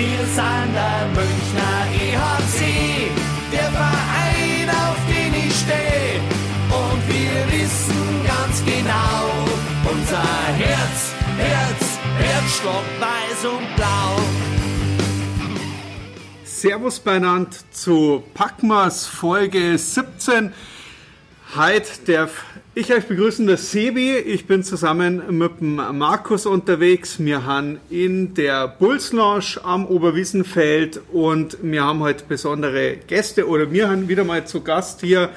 Wir sind der Münchner EHC, der Verein, auf den ich stehe. Und wir wissen ganz genau, unser Herz, Herz, Herzschlag weiß und blau. Servus beieinander zu Packmas Folge 17. Heute darf ich euch begrüßen, der Sebi. Ich bin zusammen mit dem Markus unterwegs. Wir haben in der Bulls Lounge am Oberwiesenfeld und wir haben heute besondere Gäste oder wir haben wieder mal zu Gast hier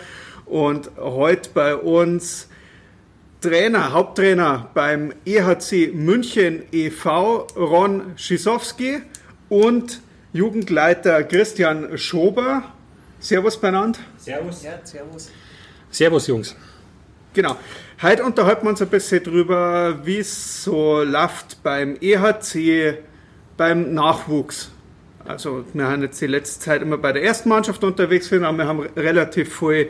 und heute bei uns Trainer, Haupttrainer beim EHC München e.V. Ron Schisowski und Jugendleiter Christian Schober. Servus beieinander. Servus. Ja, servus. Servus, Jungs. Genau. Heute unterhalten wir uns ein bisschen drüber, wie es so läuft beim EHC, beim Nachwuchs. Also, wir haben jetzt die letzte Zeit immer bei der ersten Mannschaft unterwegs gewesen, aber wir haben relativ viel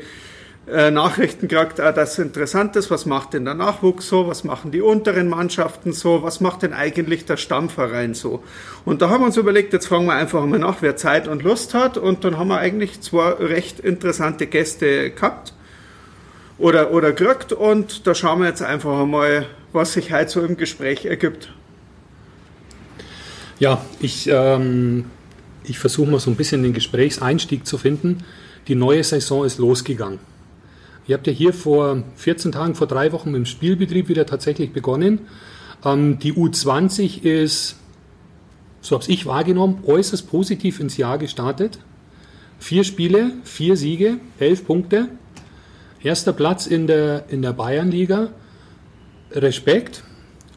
äh, Nachrichten gekriegt, auch das interessant ist, was macht denn der Nachwuchs so, was machen die unteren Mannschaften so, was macht denn eigentlich der Stammverein so. Und da haben wir uns überlegt, jetzt fragen wir einfach mal nach, wer Zeit und Lust hat und dann haben wir eigentlich zwei recht interessante Gäste gehabt oder, oder gekriegt und da schauen wir jetzt einfach mal, was sich heute so im Gespräch ergibt. Ja, ich, ähm, ich versuche mal so ein bisschen den Gesprächseinstieg zu finden. Die neue Saison ist losgegangen. Ihr habt ja hier vor 14 Tagen, vor drei Wochen mit dem Spielbetrieb wieder tatsächlich begonnen. Ähm, die U20 ist, so habe ich wahrgenommen, äußerst positiv ins Jahr gestartet. Vier Spiele, vier Siege, elf Punkte. Erster Platz in der, in der Bayernliga. Respekt.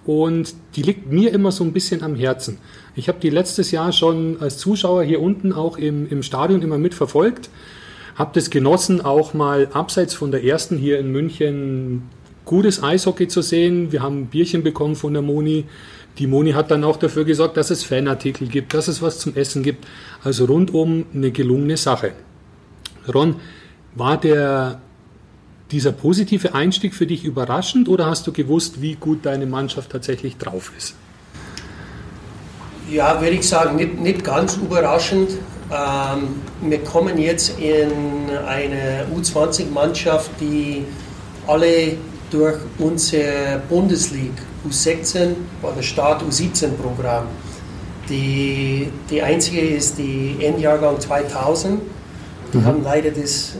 Und die liegt mir immer so ein bisschen am Herzen. Ich habe die letztes Jahr schon als Zuschauer hier unten auch im, im Stadion immer mitverfolgt. Habe das genossen, auch mal abseits von der ersten hier in München gutes Eishockey zu sehen. Wir haben ein Bierchen bekommen von der Moni. Die Moni hat dann auch dafür gesorgt, dass es Fanartikel gibt, dass es was zum Essen gibt. Also rundum eine gelungene Sache. Ron, war der, dieser positive Einstieg für dich überraschend oder hast du gewusst, wie gut deine Mannschaft tatsächlich drauf ist? Ja, würde ich sagen, nicht, nicht ganz überraschend. Ähm, wir kommen jetzt in eine U20-Mannschaft, die alle durch unsere Bundesliga U16 war der Start U17-Programm. Die, die einzige ist die Endjahrgang 2000. Die mhm. haben leider das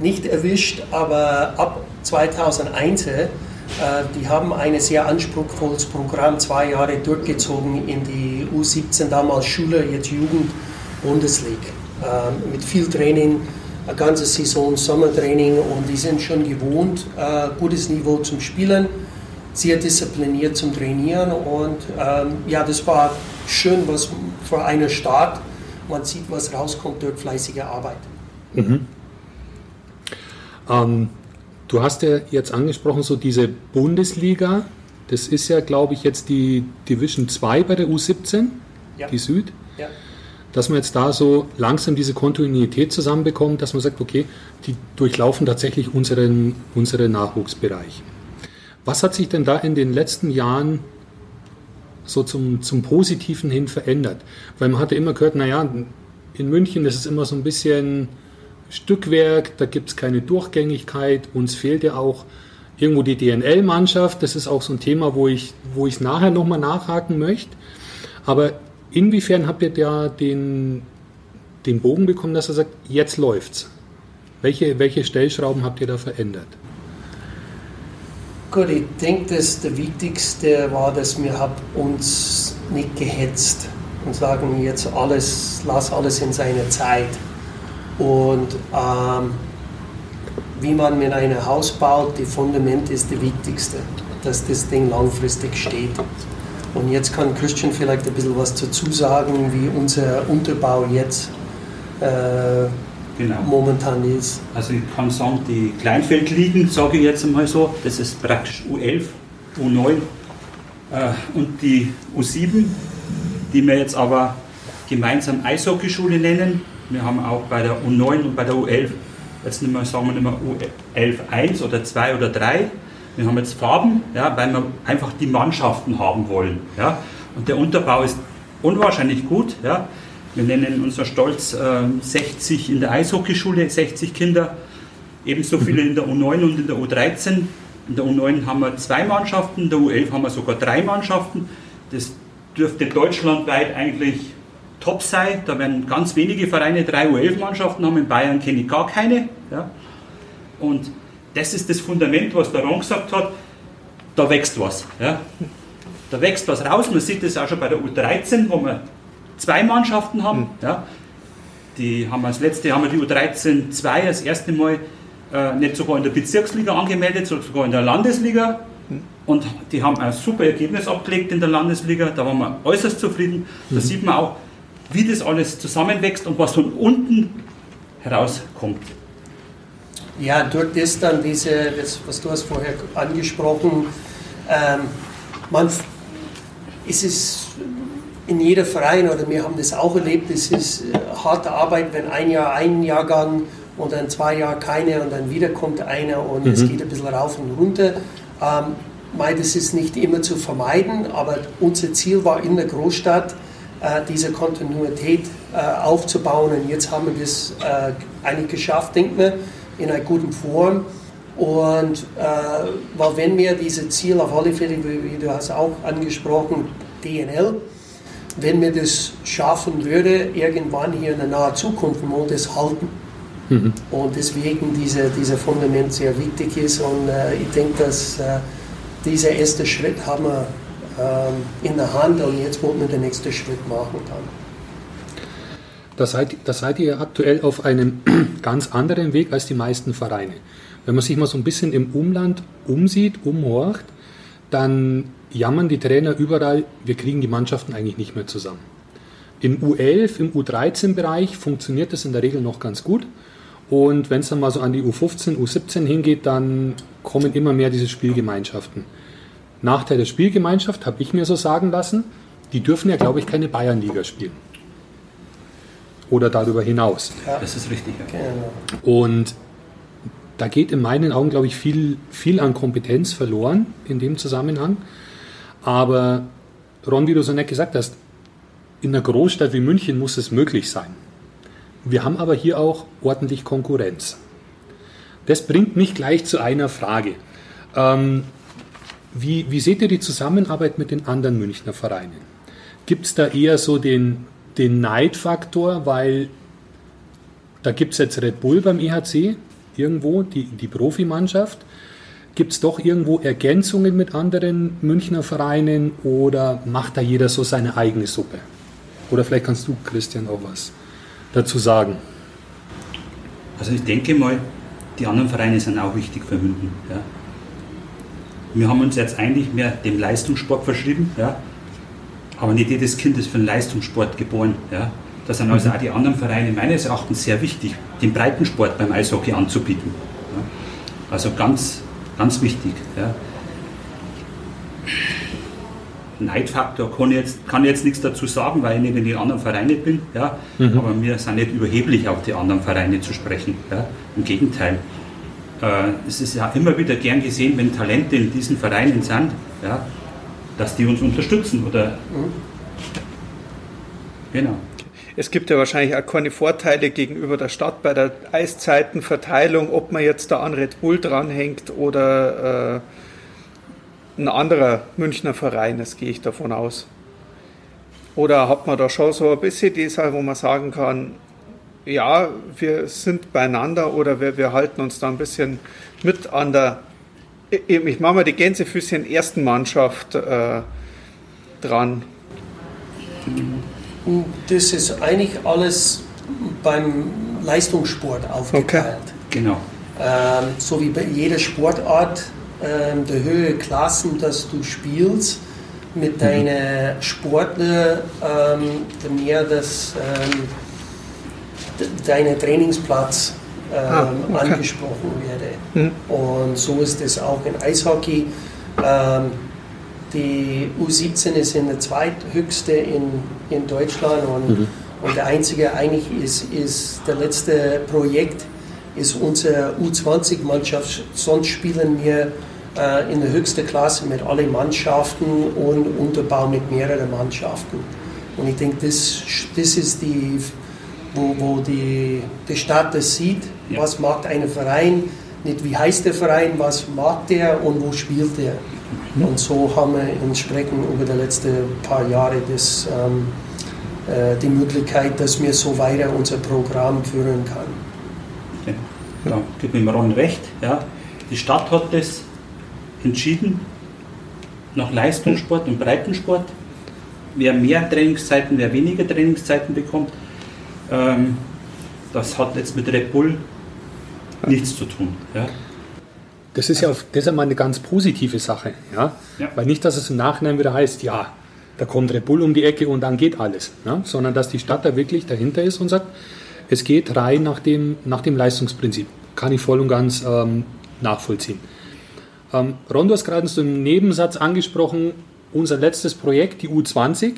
nicht erwischt, aber ab 2001 äh, die haben ein sehr anspruchsvolles Programm zwei Jahre durchgezogen in die U17, damals Schule, jetzt Jugend Bundesliga. Äh, mit viel Training, eine ganze Saison Sommertraining und die sind schon gewohnt, äh, gutes Niveau zum Spielen, sehr diszipliniert zum Trainieren und ähm, ja, das war schön, was für einen Start. Man sieht, was rauskommt durch fleißige Arbeit. Mhm. Ähm, du hast ja jetzt angesprochen, so diese Bundesliga, das ist ja, glaube ich, jetzt die Division 2 bei der U17, ja. die Süd. Ja dass man jetzt da so langsam diese Kontinuität zusammenbekommt, dass man sagt, okay, die durchlaufen tatsächlich unseren, unseren Nachwuchsbereich. Was hat sich denn da in den letzten Jahren so zum, zum Positiven hin verändert? Weil man hatte immer gehört, naja, in München das ist immer so ein bisschen Stückwerk, da gibt es keine Durchgängigkeit, uns fehlt ja auch irgendwo die DNL-Mannschaft, das ist auch so ein Thema, wo ich, wo ich nachher nochmal nachhaken möchte. Aber Inwiefern habt ihr da den, den Bogen bekommen, dass er sagt, jetzt läuft's? Welche, welche Stellschrauben habt ihr da verändert? Gut, ich denke, dass der Wichtigste war, dass wir uns nicht gehetzt und sagen jetzt alles, lass alles in seiner Zeit. Und ähm, wie man mit einem Haus baut, das Fundament ist das Wichtigste, dass das Ding langfristig steht. Und jetzt kann Christian vielleicht ein bisschen was dazu sagen, wie unser Unterbau jetzt äh, genau. momentan ist. Also ich kann sagen, die Kleinfeldligen, sage ich jetzt einmal so, das ist praktisch U11, U9 äh, und die U7, die wir jetzt aber gemeinsam Eishockeyschule nennen. Wir haben auch bei der U9 und bei der U11, jetzt nicht mehr, sagen wir nicht mehr U11 1 oder 2 oder 3, wir haben jetzt Farben, ja, weil wir einfach die Mannschaften haben wollen. Ja. Und der Unterbau ist unwahrscheinlich gut. Ja. Wir nennen unser Stolz äh, 60 in der Eishockeyschule, 60 Kinder, ebenso viele in der U9 und in der U13. In der U9 haben wir zwei Mannschaften, in der U11 haben wir sogar drei Mannschaften. Das dürfte deutschlandweit eigentlich top sein. Da werden ganz wenige Vereine drei U11-Mannschaften haben. In Bayern kenne ich gar keine. Ja. Und das ist das Fundament, was der Ron gesagt hat. Da wächst was. Ja. Da wächst was raus. Man sieht das auch schon bei der U13, wo wir zwei Mannschaften haben. Mhm. Ja. Die haben wir das letzte haben wir die U13 2 das erste Mal äh, nicht sogar in der Bezirksliga angemeldet, sondern sogar in der Landesliga. Mhm. Und die haben ein super Ergebnis abgelegt in der Landesliga. Da waren wir äußerst zufrieden. Da mhm. sieht man auch, wie das alles zusammenwächst und was von unten herauskommt. Ja, durch das dann diese, das, was du hast vorher angesprochen, ähm, man, es ist in jeder Verein, oder wir haben das auch erlebt, es ist äh, harte Arbeit, wenn ein Jahr ein Jahrgang und dann zwei Jahre keine und dann wieder kommt einer und mhm. es geht ein bisschen rauf und runter. Ähm, das ist nicht immer zu vermeiden, aber unser Ziel war in der Großstadt, diese Kontinuität äh, aufzubauen und jetzt haben wir das äh, eigentlich geschafft, denke ich in einer guten Form. Und äh, weil wenn wir diese Ziel auf alle Fälle, wie, du hast auch angesprochen, DNL, wenn wir das schaffen würde, irgendwann hier in der nahen Zukunft, wollen das halten. Mhm. Und deswegen dieser diese Fundament sehr wichtig ist. Und äh, ich denke, dass äh, dieser erste Schritt haben wir in der Hand und jetzt wollen wir den nächsten Schritt machen dann. Da seid, da seid ihr aktuell auf einem ganz anderen Weg als die meisten Vereine. Wenn man sich mal so ein bisschen im Umland umsieht, umhorcht, dann jammern die Trainer überall, wir kriegen die Mannschaften eigentlich nicht mehr zusammen. Im U11, im U13-Bereich funktioniert das in der Regel noch ganz gut. Und wenn es dann mal so an die U15, U17 hingeht, dann kommen immer mehr diese Spielgemeinschaften. Nachteil der Spielgemeinschaft habe ich mir so sagen lassen, die dürfen ja, glaube ich, keine Bayernliga spielen oder darüber hinaus. Ja. Das ist richtig. Ja. Genau. Und da geht in meinen Augen, glaube ich, viel, viel an Kompetenz verloren in dem Zusammenhang. Aber Ron, wie du so nett gesagt hast, in einer Großstadt wie München muss es möglich sein. Wir haben aber hier auch ordentlich Konkurrenz. Das bringt mich gleich zu einer Frage. Ähm, wie, wie seht ihr die Zusammenarbeit mit den anderen Münchner Vereinen? Gibt es da eher so den, den Neidfaktor, weil da gibt es jetzt Red Bull beim EHC irgendwo, die, die Profimannschaft. Gibt es doch irgendwo Ergänzungen mit anderen Münchner Vereinen oder macht da jeder so seine eigene Suppe? Oder vielleicht kannst du, Christian, auch was dazu sagen. Also ich denke mal, die anderen Vereine sind auch wichtig für München. Ja. Wir haben uns jetzt eigentlich mehr dem Leistungssport verschrieben. Ja aber nicht jedes Kind ist für den Leistungssport geboren. Ja. Da sind also auch die anderen Vereine meines Erachtens sehr wichtig, den Breitensport beim Eishockey anzubieten. Ja. Also ganz, ganz wichtig. Ja. Neidfaktor kann ich, jetzt, kann jetzt nichts dazu sagen, weil ich nicht in den anderen Vereinen bin. Ja. Mhm. Aber wir sind nicht überheblich, auf die anderen Vereine zu sprechen. Ja. Im Gegenteil. Äh, es ist ja immer wieder gern gesehen, wenn Talente in diesen Vereinen sind. Ja dass die uns unterstützen. Oder mhm. Genau. Es gibt ja wahrscheinlich auch keine Vorteile gegenüber der Stadt bei der Eiszeitenverteilung, ob man jetzt da an Red Bull dranhängt oder äh, ein anderer Münchner Verein, das gehe ich davon aus. Oder hat man da schon so ein bisschen die Sache, wo man sagen kann, ja, wir sind beieinander oder wir, wir halten uns da ein bisschen mit an der ich mache mal die Gänsefüßchen ersten Mannschaft äh, dran. Das ist eigentlich alles beim Leistungssport aufgeteilt. Okay. Genau. Ähm, so wie bei jeder Sportart, ähm, der Höhe Klassen, dass du spielst, mit mhm. deinen Sportler, ähm, mehr das, ähm, deine Trainingsplatz ah, ähm, okay. angesprochen werde. Mhm. Und so ist es auch in Eishockey. Ähm, die U17 ist in der zweithöchste in, in Deutschland und, mhm. und der einzige eigentlich ist, ist der letzte Projekt ist unsere U20-Mannschaft. Sonst spielen wir äh, in der höchsten Klasse mit allen Mannschaften und Unterbau mit mehreren Mannschaften. Und ich denke, das, das ist die, wo, wo die, die Stadt das sieht, ja. was macht ein Verein, nicht wie heißt der Verein, was mag der und wo spielt der. Mhm. Und so haben wir entsprechend über die letzten paar Jahre das, ähm, äh, die Möglichkeit, dass wir so weiter unser Programm führen kann. Okay. Da gibt mir Ron recht. Ja. Die Stadt hat das entschieden nach Leistungssport und Breitensport. Wer mehr Trainingszeiten, wer weniger Trainingszeiten bekommt, ähm, das hat jetzt mit Red Bull nichts zu tun. Ja. Das ist ja auf, das ist einmal eine ganz positive Sache. Ja? ja? Weil nicht, dass es im Nachhinein wieder heißt, ja, da kommt Red Bull um die Ecke und dann geht alles. Ja? Sondern dass die Stadt da wirklich dahinter ist und sagt, es geht rein nach dem, nach dem Leistungsprinzip. Kann ich voll und ganz ähm, nachvollziehen. Ähm, Ron, du hast gerade so im Nebensatz angesprochen, unser letztes Projekt, die U20.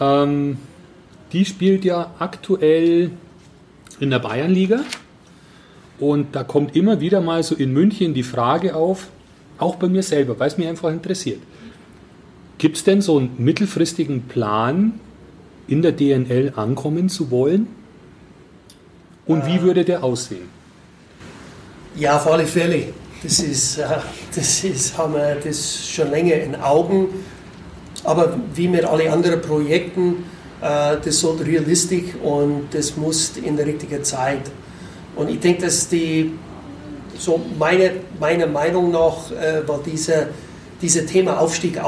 Ähm, die spielt ja aktuell in der Bayernliga. Und da kommt immer wieder mal so in München die Frage auf, auch bei mir selber, weil es mich einfach interessiert. Gibt es denn so einen mittelfristigen Plan, in der DNL ankommen zu wollen? Und wie äh. würde der aussehen? Ja, auf alle Fälle. Das ist, äh, das ist, haben wir das schon länger in Augen. Aber wie mit allen anderen Projekten, das sollte realistisch und das muss in der richtigen Zeit und ich denke, dass die, so meine, meiner Meinung nach, äh, war diese, diese Thema Aufstieg, äh,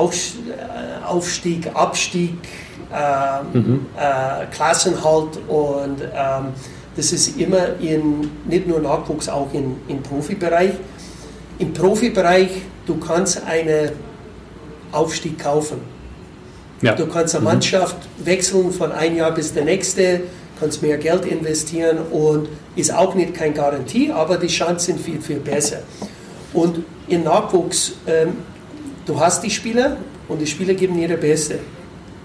Aufstieg, Abstieg, äh, mhm. äh, Klassenhalt und ähm, das ist immer in, nicht nur Nachwuchs, auch in, im Profibereich. Im Profibereich, du kannst einen Aufstieg kaufen. Ja. Du kannst eine mhm. Mannschaft wechseln von einem Jahr bis der nächste kannst mehr Geld investieren und ist auch nicht keine Garantie, aber die Chancen sind viel, viel besser. Und im Nachwuchs, ähm, du hast die Spieler und die Spieler geben ihre Beste.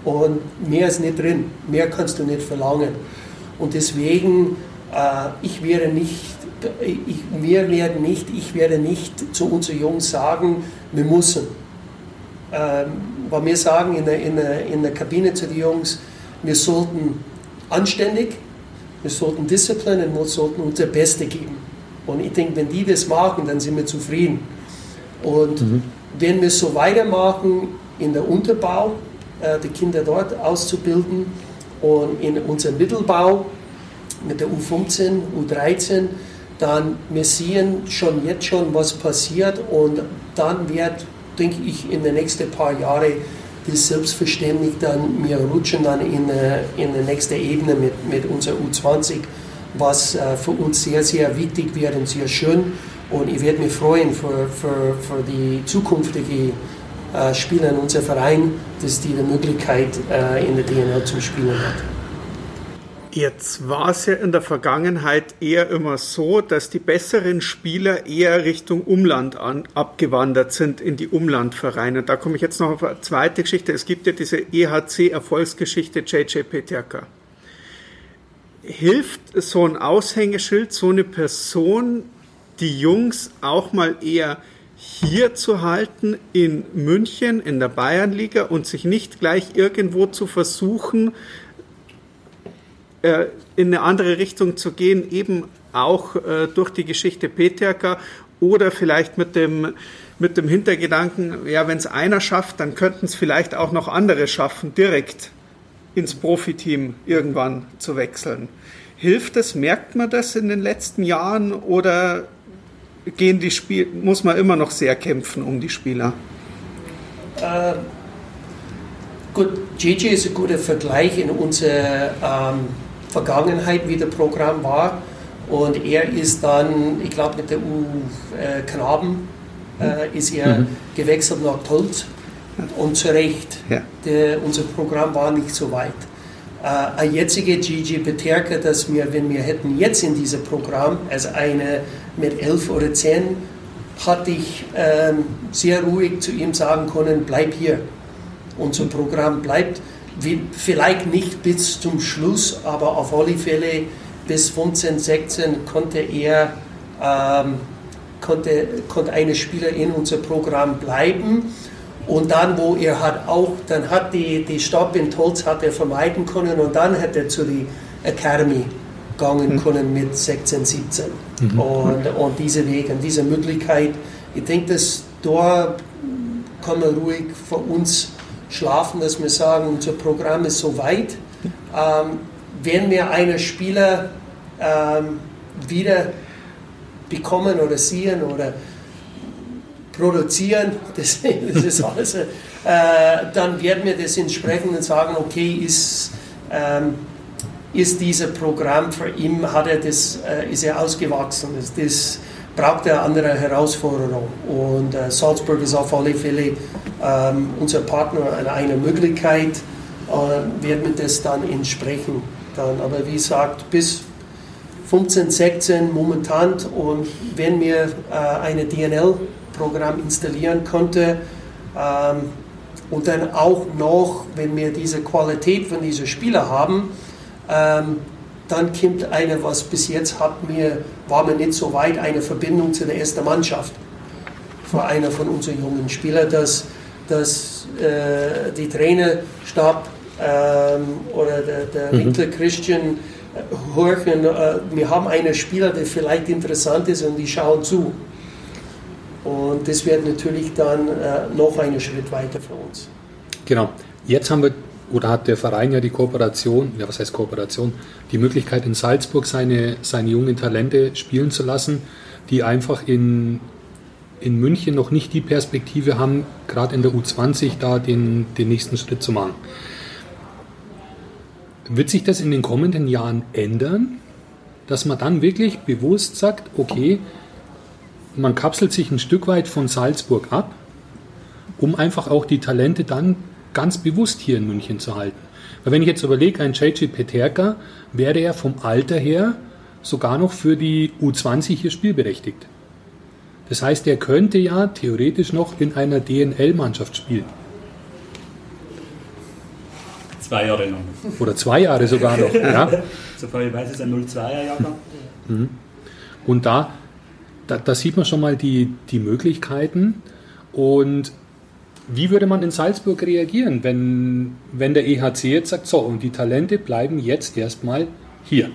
Und mehr ist nicht drin, mehr kannst du nicht verlangen. Und deswegen, äh, ich wäre nicht, ich, wir werden nicht, ich werde nicht zu unseren Jungs sagen, wir müssen. Ähm, weil wir sagen in der, in, der, in der Kabine zu den Jungs, wir sollten anständig, wir sollten Disziplin und wir sollten unser Beste geben. Und ich denke, wenn die das machen, dann sind wir zufrieden. Und mhm. wenn wir so weitermachen in der Unterbau, äh, die Kinder dort auszubilden und in unserem Mittelbau mit der U15, U13, dann wir sehen schon jetzt schon, was passiert und dann wird, denke ich, in den nächsten paar Jahren ist selbstverständlich dann, wir rutschen dann in, in die nächste Ebene mit, mit unserer U20, was äh, für uns sehr, sehr wichtig wird und sehr schön. Und ich werde mich freuen für, für, für die zukünftigen äh, Spieler in unserem Verein, dass die die Möglichkeit äh, in der DNL zu spielen hat. Jetzt war es ja in der Vergangenheit eher immer so, dass die besseren Spieler eher Richtung Umland an, abgewandert sind, in die Umlandvereine. Da komme ich jetzt noch auf eine zweite Geschichte. Es gibt ja diese EHC-Erfolgsgeschichte JJ Peterka. Hilft so ein Aushängeschild, so eine Person, die Jungs auch mal eher hier zu halten in München in der Bayernliga und sich nicht gleich irgendwo zu versuchen, äh, in eine andere Richtung zu gehen, eben auch äh, durch die Geschichte Peterka oder vielleicht mit dem, mit dem Hintergedanken, ja, wenn es einer schafft, dann könnten es vielleicht auch noch andere schaffen, direkt ins Profiteam irgendwann zu wechseln. Hilft es, merkt man das in den letzten Jahren oder gehen die Spiel muss man immer noch sehr kämpfen um die Spieler? Äh, gut, Gigi ist ein guter Vergleich in unserer ähm, Vergangenheit, wie das Programm war. Und er ist dann, ich glaube, mit der U-Knaben äh, ist er mhm. gewechselt nach Tolz. Und zu Recht, ja. der, unser Programm war nicht so weit. Äh, ein jetziger Gigi Beterke, dass wir, wenn wir hätten jetzt in diesem Programm, also eine mit elf oder zehn, hatte ich äh, sehr ruhig zu ihm sagen können, bleib hier. Unser Programm bleibt vielleicht nicht bis zum Schluss, aber auf alle Fälle bis 15, 16 konnte er, ähm, konnte, konnte eine Spieler in unser Programm bleiben. Und dann, wo er hat auch, dann hat die, die Stopp in Tolz hat er vermeiden können und dann hat er zu die Academy gegangen können mit 16, 17. Mhm. Und, und diese Weg und diese Möglichkeit, ich denke, dass da kann man ruhig für uns schlafen, dass wir sagen, unser Programm ist so weit. Ähm, wenn wir einen Spieler ähm, wieder bekommen oder sehen oder produzieren, das, das ist alles, äh, dann werden wir das entsprechend sagen, okay, ist, ähm, ist dieses Programm für ihn, hat er das, äh, ist er ausgewachsen, das, das braucht er andere Herausforderung und äh, Salzburg ist auf alle Fälle ähm, unser Partner eine Möglichkeit, äh, werden wir das dann entsprechen. Dann, aber wie gesagt, bis 15, 16 momentan und wenn wir äh, eine DNL-Programm installieren könnte ähm, und dann auch noch, wenn wir diese Qualität von diesen Spielern haben, ähm, dann kommt eine, was bis jetzt hat mir, war mir nicht so weit, eine Verbindung zu der ersten Mannschaft. Für einer von unseren jungen Spielern, dass, dass äh, die Trainerstab ähm, oder der, der mhm. Winkler Christian hören, äh, wir haben einen Spieler, der vielleicht interessant ist und die schauen zu. Und das wird natürlich dann äh, noch einen Schritt weiter für uns. Genau. Jetzt haben wir, oder hat der Verein ja die Kooperation, ja was heißt Kooperation, die Möglichkeit in Salzburg seine, seine jungen Talente spielen zu lassen, die einfach in, in München noch nicht die Perspektive haben, gerade in der U20 da den, den nächsten Schritt zu machen. Wird sich das in den kommenden Jahren ändern, dass man dann wirklich bewusst sagt, okay, man kapselt sich ein Stück weit von Salzburg ab, um einfach auch die Talente dann ganz bewusst hier in München zu halten. Weil wenn ich jetzt überlege, ein JJ Peterka wäre ja vom Alter her sogar noch für die U20 hier spielberechtigt. Das heißt, er könnte ja theoretisch noch in einer DNL-Mannschaft spielen. Zwei Jahre noch. Oder zwei Jahre sogar noch. ja. Soweit ich weiß, ist ein 02er-Jahrgang. Mhm. Und da, da, da, sieht man schon mal die, die Möglichkeiten. Und wie würde man in Salzburg reagieren, wenn, wenn der EHC jetzt sagt, so, und die Talente bleiben jetzt erstmal hier?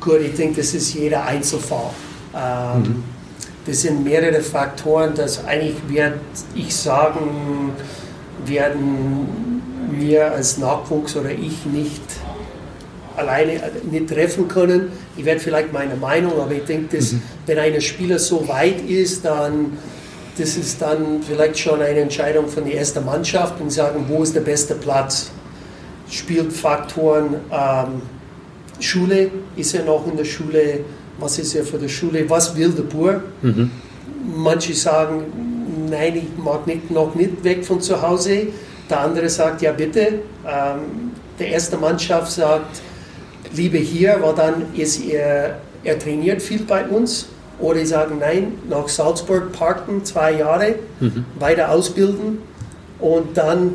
Gut, ich denke, das ist jeder Einzelfall. Ähm, mhm. Das sind mehrere Faktoren, dass eigentlich werde ich sagen, werden wir als Nachwuchs oder ich nicht alleine nicht treffen können. Ich werde vielleicht meine Meinung, aber ich denke, dass mhm. wenn ein Spieler so weit ist, dann das ist dann vielleicht schon eine Entscheidung von der ersten Mannschaft und sagen, wo ist der beste Platz. Spielt Faktoren ähm, Schule, ist er noch in der Schule, was ist er für die Schule, was will der Bur? Mhm. Manche sagen, nein, ich mag nicht, noch nicht weg von zu Hause. Der andere sagt, ja bitte. Ähm, der erste Mannschaft sagt, lieber hier, weil dann ist er, er trainiert viel bei uns. Oder sagen, nein, nach Salzburg parken, zwei Jahre, mhm. weiter ausbilden und dann,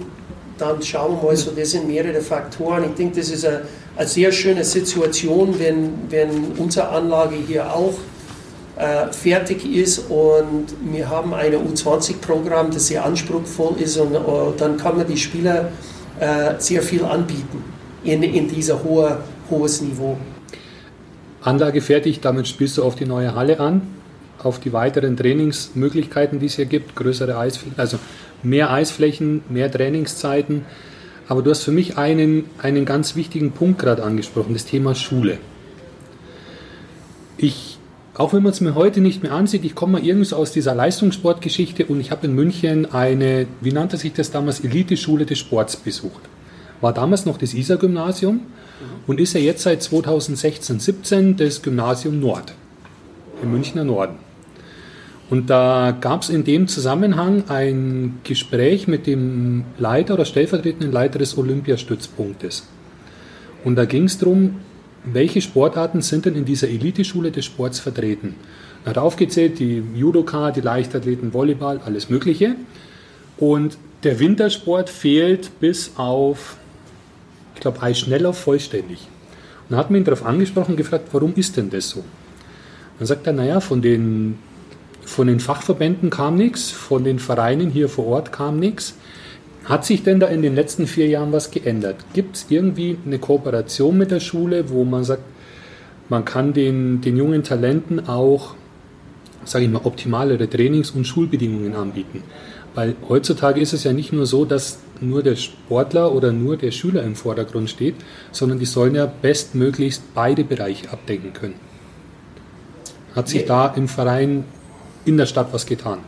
dann schauen wir mal, so, das sind mehrere Faktoren. Ich denke, das ist eine, eine sehr schöne Situation, wenn, wenn unsere Anlage hier auch äh, fertig ist und wir haben ein U20-Programm, das sehr anspruchsvoll ist und äh, dann kann man die Spieler äh, sehr viel anbieten in, in dieser hohe, hohes Niveau. Anlage fertig, damit spielst du auf die neue Halle an, auf die weiteren Trainingsmöglichkeiten, die es hier gibt, größere Eisflächen, also mehr Eisflächen, mehr Trainingszeiten. Aber du hast für mich einen, einen ganz wichtigen Punkt gerade angesprochen, das Thema Schule. Ich auch wenn man es mir heute nicht mehr ansieht, ich komme mal irgendwie aus dieser Leistungssportgeschichte und ich habe in München eine, wie nannte sich das damals, Eliteschule des Sports besucht. War damals noch das ISA-Gymnasium und ist ja jetzt seit 2016, 17 das Gymnasium Nord im Münchner Norden. Und da gab es in dem Zusammenhang ein Gespräch mit dem Leiter oder stellvertretenden Leiter des Olympiastützpunktes. Und da ging es darum, welche Sportarten sind denn in dieser Eliteschule des Sports vertreten? Er hat aufgezählt, die Judoka, die Leichtathleten, Volleyball, alles Mögliche. Und der Wintersport fehlt bis auf, ich glaube, Eisschneller vollständig. Und dann hat ihn darauf angesprochen und gefragt, warum ist denn das so? Dann sagt er, naja, von den von den Fachverbänden kam nichts, von den Vereinen hier vor Ort kam nichts. Hat sich denn da in den letzten vier Jahren was geändert? Gibt es irgendwie eine Kooperation mit der Schule, wo man sagt, man kann den, den jungen Talenten auch, sage ich mal, optimalere Trainings- und Schulbedingungen anbieten? Weil heutzutage ist es ja nicht nur so, dass nur der Sportler oder nur der Schüler im Vordergrund steht, sondern die sollen ja bestmöglichst beide Bereiche abdecken können. Hat sich da im Verein in der Stadt was getan?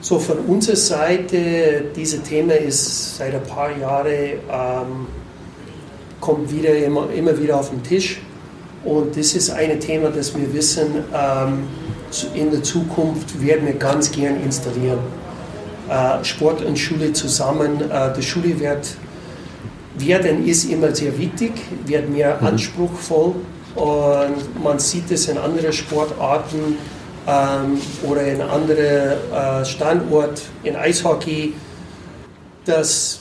So von unserer Seite, dieses Thema ist seit ein paar Jahren, ähm, kommt wieder immer, immer wieder auf den Tisch. Und das ist ein Thema, das wir wissen, ähm, in der Zukunft werden wir ganz gern installieren. Äh, Sport und Schule zusammen. Äh, die Schule wird werden ist immer sehr wichtig, wird mehr mhm. anspruchsvoll und man sieht es in anderen Sportarten ähm, oder in anderen äh, Standorten, in Eishockey, dass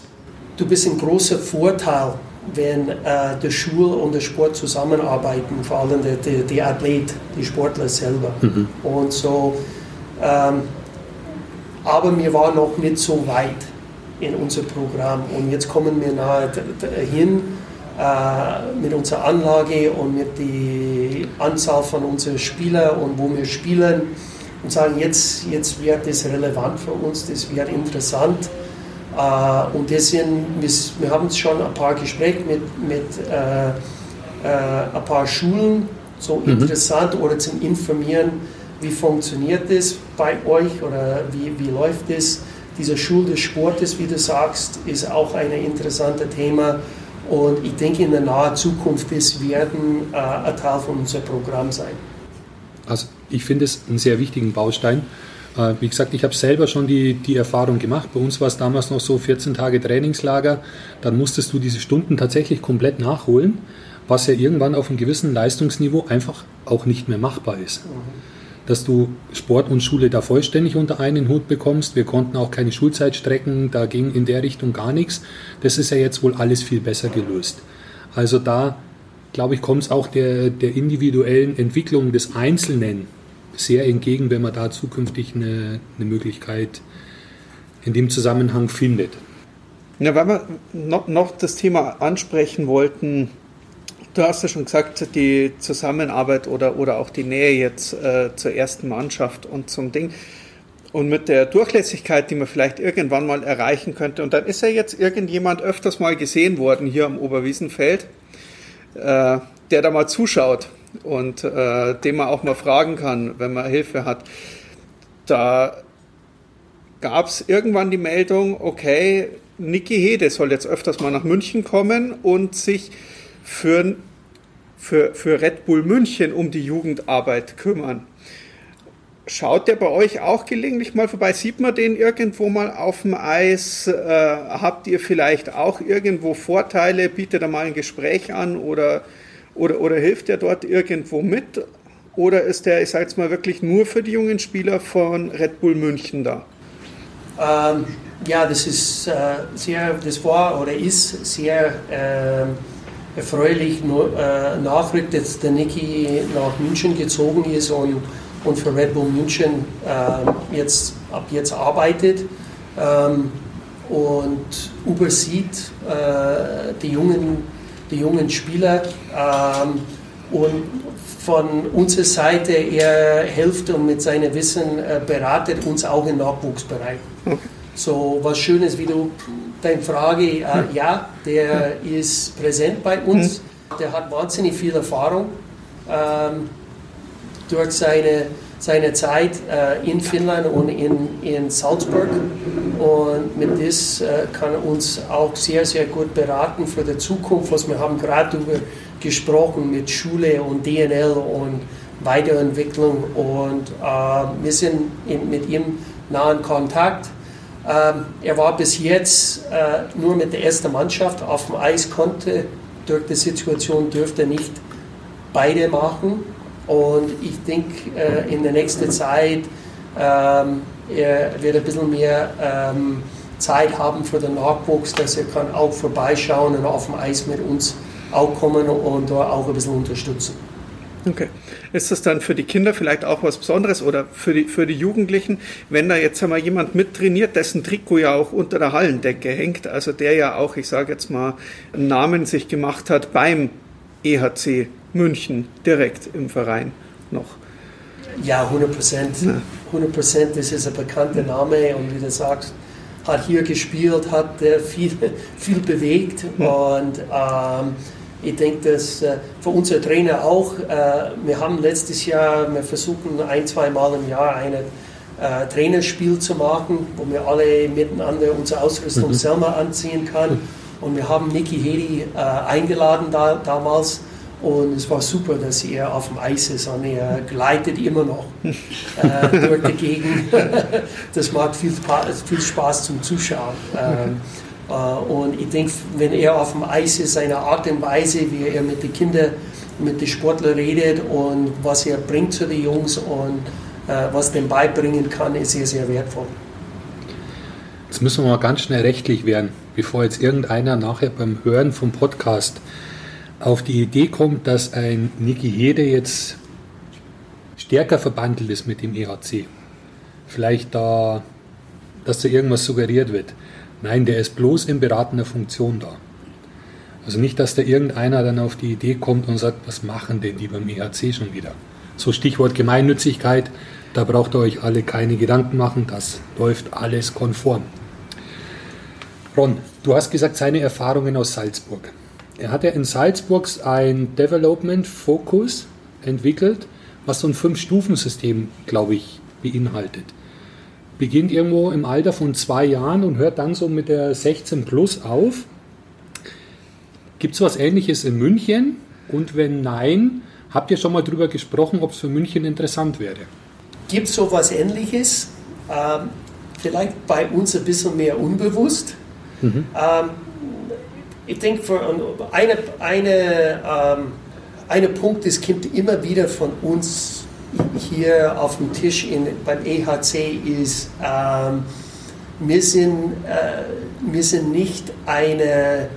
du bist ein großer Vorteil, wenn äh, der Schul und der Sport zusammenarbeiten, vor allem der, der, der Athlet, die Sportler selber. Mhm. Und so, ähm, aber wir waren noch nicht so weit in unser Programm und jetzt kommen wir nahe hin mit unserer Anlage und mit der Anzahl von unseren Spielern und wo wir spielen und sagen, jetzt, jetzt wird das relevant für uns, das wird interessant. Äh, und deswegen, wir, wir haben schon ein paar Gespräche mit, mit äh, äh, ein paar Schulen, so mhm. interessant oder zum Informieren, wie funktioniert das bei euch oder wie, wie läuft das. Diese Schule des Sportes, wie du sagst, ist auch ein interessantes Thema. Und ich denke, in der nahen Zukunft das werden äh, ein Teil von unserem Programm sein. Also ich finde es einen sehr wichtigen Baustein. Äh, wie gesagt, ich habe selber schon die, die Erfahrung gemacht. Bei uns war es damals noch so 14 Tage Trainingslager. Dann musstest du diese Stunden tatsächlich komplett nachholen, was ja irgendwann auf einem gewissen Leistungsniveau einfach auch nicht mehr machbar ist. Mhm dass du Sport und Schule da vollständig unter einen Hut bekommst. Wir konnten auch keine Schulzeit strecken, da ging in der Richtung gar nichts. Das ist ja jetzt wohl alles viel besser gelöst. Also da, glaube ich, kommt es auch der, der individuellen Entwicklung des Einzelnen sehr entgegen, wenn man da zukünftig eine, eine Möglichkeit in dem Zusammenhang findet. Ja, weil wir noch, noch das Thema ansprechen wollten, Du hast ja schon gesagt, die Zusammenarbeit oder, oder auch die Nähe jetzt äh, zur ersten Mannschaft und zum Ding. Und mit der Durchlässigkeit, die man vielleicht irgendwann mal erreichen könnte. Und dann ist ja jetzt irgendjemand öfters mal gesehen worden hier am Oberwiesenfeld, äh, der da mal zuschaut und äh, den man auch mal fragen kann, wenn man Hilfe hat. Da gab es irgendwann die Meldung, okay, Niki Hede soll jetzt öfters mal nach München kommen und sich für, für, für Red Bull München um die Jugendarbeit kümmern. Schaut der bei euch auch gelegentlich mal vorbei? Sieht man den irgendwo mal auf dem Eis? Äh, habt ihr vielleicht auch irgendwo Vorteile? Bietet er mal ein Gespräch an oder, oder, oder hilft er dort irgendwo mit? Oder ist der, ich sage jetzt mal, wirklich nur für die jungen Spieler von Red Bull München da? Ähm, ja, das ist äh, sehr, das war oder ist sehr äh, erfreulich äh, nachrückt, dass der Niki nach München gezogen ist und, und für Red Bull München äh, jetzt, ab jetzt arbeitet ähm, und übersieht äh, die, jungen, die jungen Spieler ähm, und von unserer Seite er hilft und mit seinem Wissen beratet uns auch im Nachwuchsbereich. Okay. So was Schönes, wie du deine Frage, äh, ja, der ist präsent bei uns. Hm. Der hat wahnsinnig viel Erfahrung ähm, durch seine, seine Zeit äh, in Finnland und in, in Salzburg. Und mit das äh, kann er uns auch sehr, sehr gut beraten für die Zukunft, was wir haben gerade darüber gesprochen mit Schule und DNL und Weiterentwicklung. Und äh, wir sind in, mit ihm nahen Kontakt. Ähm, er war bis jetzt äh, nur mit der ersten Mannschaft auf dem Eis, konnte durch die Situation dürfte nicht beide machen. Und ich denke, äh, in der nächsten Zeit ähm, er wird ein bisschen mehr ähm, Zeit haben für den Nachwuchs, dass er kann auch vorbeischauen und auf dem Eis mit uns auch kommen und da auch ein bisschen unterstützen. Okay. Ist das dann für die Kinder vielleicht auch was Besonderes oder für die, für die Jugendlichen, wenn da jetzt einmal jemand mittrainiert, dessen Trikot ja auch unter der Hallendecke hängt, also der ja auch, ich sage jetzt mal, einen Namen sich gemacht hat beim EHC München direkt im Verein noch? Ja, 100 Prozent. 100 Prozent, das ist ein bekannter Name und wie du sagst, hat hier gespielt, hat viel, viel bewegt und ähm, ich denke, dass äh, für unsere Trainer auch, äh, wir haben letztes Jahr, wir versuchen ein, zwei Mal im Jahr ein äh, Trainerspiel zu machen, wo wir alle miteinander unsere Ausrüstung mhm. selber anziehen können. Und wir haben Niki Hedi äh, eingeladen da, damals und es war super, dass er auf dem Eis ist und er gleitet immer noch äh, durch die Gegend. das macht viel, viel Spaß zum Zuschauen. Ähm, äh, und ich denke, wenn er auf dem Eis ist, seine Art und Weise, wie er mit den Kindern, mit den Sportlern redet und was er bringt zu den Jungs und äh, was dem beibringen kann, ist sehr, sehr wertvoll. Jetzt müssen wir mal ganz schnell rechtlich werden, bevor jetzt irgendeiner nachher beim Hören vom Podcast auf die Idee kommt, dass ein Niki Hede jetzt stärker verbandelt ist mit dem EHC. Vielleicht da, dass da irgendwas suggeriert wird. Nein, der ist bloß in beratender Funktion da. Also nicht, dass da irgendeiner dann auf die Idee kommt und sagt, was machen denn die beim EHC schon wieder? So Stichwort Gemeinnützigkeit, da braucht ihr euch alle keine Gedanken machen, das läuft alles konform. Ron, du hast gesagt, seine Erfahrungen aus Salzburg. Er hat ja in Salzburg ein Development Focus entwickelt, was so ein Fünf-Stufen-System, glaube ich, beinhaltet. Beginnt irgendwo im Alter von zwei Jahren und hört dann so mit der 16 Plus auf. Gibt es was Ähnliches in München? Und wenn nein, habt ihr schon mal darüber gesprochen, ob es für München interessant wäre? Gibt es so was Ähnliches? Ähm, vielleicht bei uns ein bisschen mehr unbewusst. Mhm. Ähm, ich denke, eine, eine, ähm, eine Punkt, das kommt immer wieder von uns hier auf dem Tisch in, beim EHC, ist, ähm, wir, sind, äh, wir sind nicht eine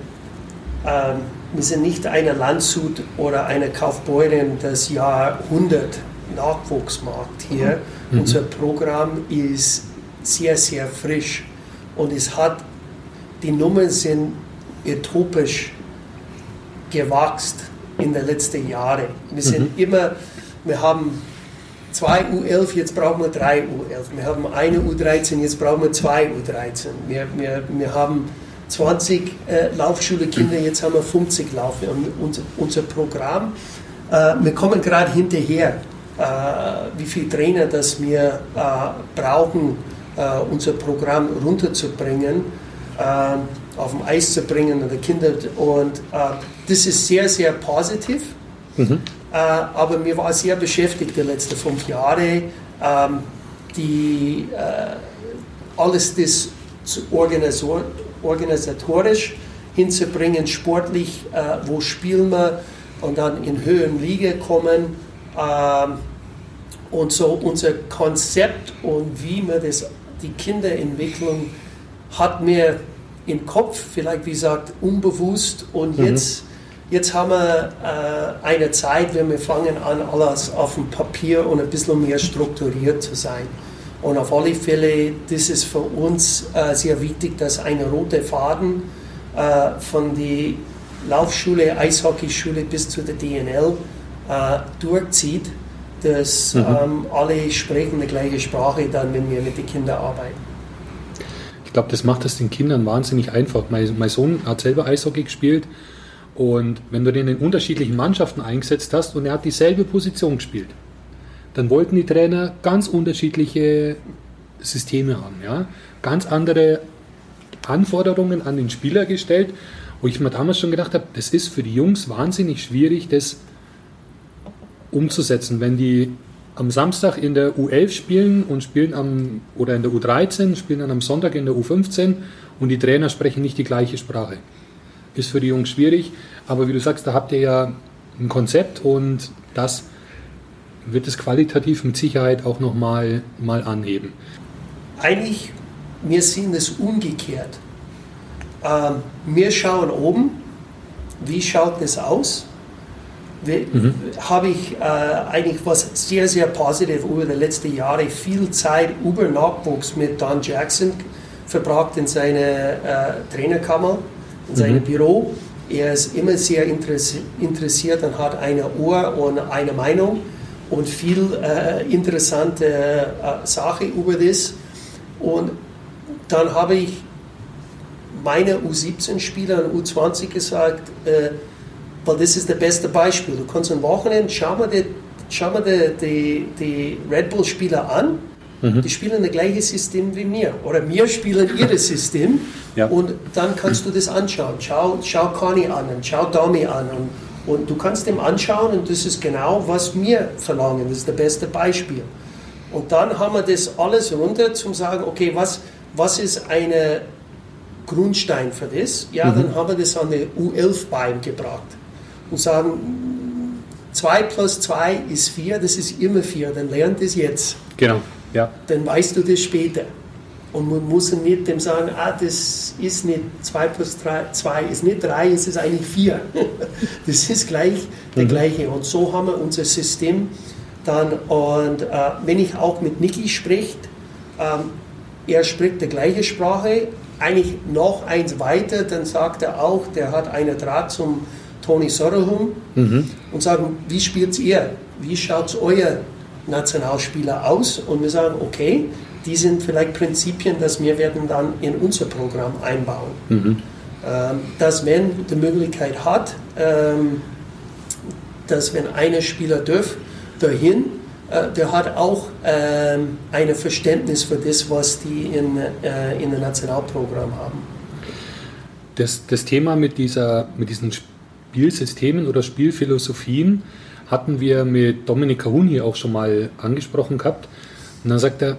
ähm, wir sind nicht eine Landshut oder eine Kaufbeuren des Jahrhundert Nachwuchsmarkt hier. Mhm. Unser Programm ist sehr, sehr frisch und es hat, die Nummern sind utopisch gewachsen in den letzten Jahren. Wir sind mhm. immer, wir haben zwei U11, jetzt brauchen wir drei U11. Wir haben eine U13, jetzt brauchen wir zwei U13. Wir, wir, wir haben 20 äh, Laufschule-Kinder, jetzt haben wir 50 Laufe. Und unser, unser Programm, äh, wir kommen gerade hinterher, äh, wie viele Trainer das wir äh, brauchen, äh, unser Programm runterzubringen. Ähm, auf dem Eis zu bringen oder Kinder. Und äh, das ist sehr, sehr positiv. Mhm. Äh, aber mir war sehr beschäftigt die letzten fünf Jahre, ähm, die, äh, alles das organisatorisch hinzubringen, sportlich, äh, wo spielen wir und dann in höheren Liga kommen. Ähm, und so unser Konzept und wie man das, die Kinderentwicklung hat mir im Kopf, vielleicht wie gesagt, unbewusst. Und mhm. jetzt, jetzt haben wir äh, eine Zeit, wenn wir fangen an, alles auf dem Papier und ein bisschen mehr strukturiert zu sein. Und auf alle Fälle, das ist für uns äh, sehr wichtig, dass ein roter Faden äh, von der Laufschule, Eishockeyschule bis zu der DNL äh, durchzieht, dass mhm. ähm, alle sprechen die gleiche Sprache dann, wenn wir mit den Kindern arbeiten glaube, das macht es den Kindern wahnsinnig einfach. Mein, mein, Sohn hat selber Eishockey gespielt und wenn du den in unterschiedlichen Mannschaften eingesetzt hast und er hat dieselbe Position gespielt, dann wollten die Trainer ganz unterschiedliche Systeme haben. Ja? Ganz andere Anforderungen an den Spieler gestellt, wo ich mir damals schon gedacht habe, das ist für die Jungs wahnsinnig schwierig, das umzusetzen, wenn die am Samstag in der U11 spielen und spielen am oder in der U13, spielen dann am Sonntag in der U15 und die Trainer sprechen nicht die gleiche Sprache. Ist für die Jungs schwierig, aber wie du sagst, da habt ihr ja ein Konzept und das wird es qualitativ mit Sicherheit auch nochmal mal anheben. Eigentlich, wir sehen es umgekehrt. Ähm, wir schauen oben, wie schaut es aus? mhm. habe ich äh, eigentlich was sehr, sehr positiv über die letzten Jahre viel Zeit über Nachwuchs mit Don Jackson verbracht in seiner äh, Trainerkammer, in seinem mhm. Büro. Er ist immer sehr interessiert und hat eine Ohr und eine Meinung und viel äh, interessante äh, Sachen über das. Und dann habe ich meine U17-Spieler und U20 gesagt, äh, weil das ist das beste Beispiel. Du kannst am Wochenende, schau mal die, schau mal die, die, die Red Bull-Spieler an, mhm. die spielen das gleiche System wie mir. Oder wir spielen ihr System ja. und dann kannst du das anschauen. Schau, schau Conny an und schau Domi an und, und du kannst dem anschauen und das ist genau, was wir verlangen. Das ist das beste Beispiel. Und dann haben wir das alles runter zum sagen, okay, was, was ist eine Grundstein für das? Ja, mhm. dann haben wir das an die U11 beigebracht und sagen, 2 plus 2 ist 4, das ist immer 4, dann lernt es jetzt. Genau, ja. Dann weißt du das später. Und man muss nicht dem sagen, ah, das ist nicht 2 plus 3, 2 ist nicht 3, es ist eigentlich 4. das ist gleich der mhm. gleiche. Und so haben wir unser System dann. Und äh, wenn ich auch mit Niki spreche, ähm, er spricht die gleiche Sprache, eigentlich noch eins weiter, dann sagt er auch, der hat einen Draht zum Tony Sorrelhum mhm. und sagen, wie spielt ihr? Wie schaut euer Nationalspieler aus? Und wir sagen, okay, die sind vielleicht Prinzipien, dass wir werden dann in unser Programm einbauen. Mhm. Ähm, dass wenn die Möglichkeit hat, ähm, dass wenn einer Spieler darf, dahin, äh, der hat auch ähm, ein Verständnis für das, was die in, äh, in dem Nationalprogramm haben. Das, das Thema mit, dieser, mit diesen Spielsystemen oder Spielphilosophien hatten wir mit Dominik Kahun hier auch schon mal angesprochen gehabt. Und dann sagt er,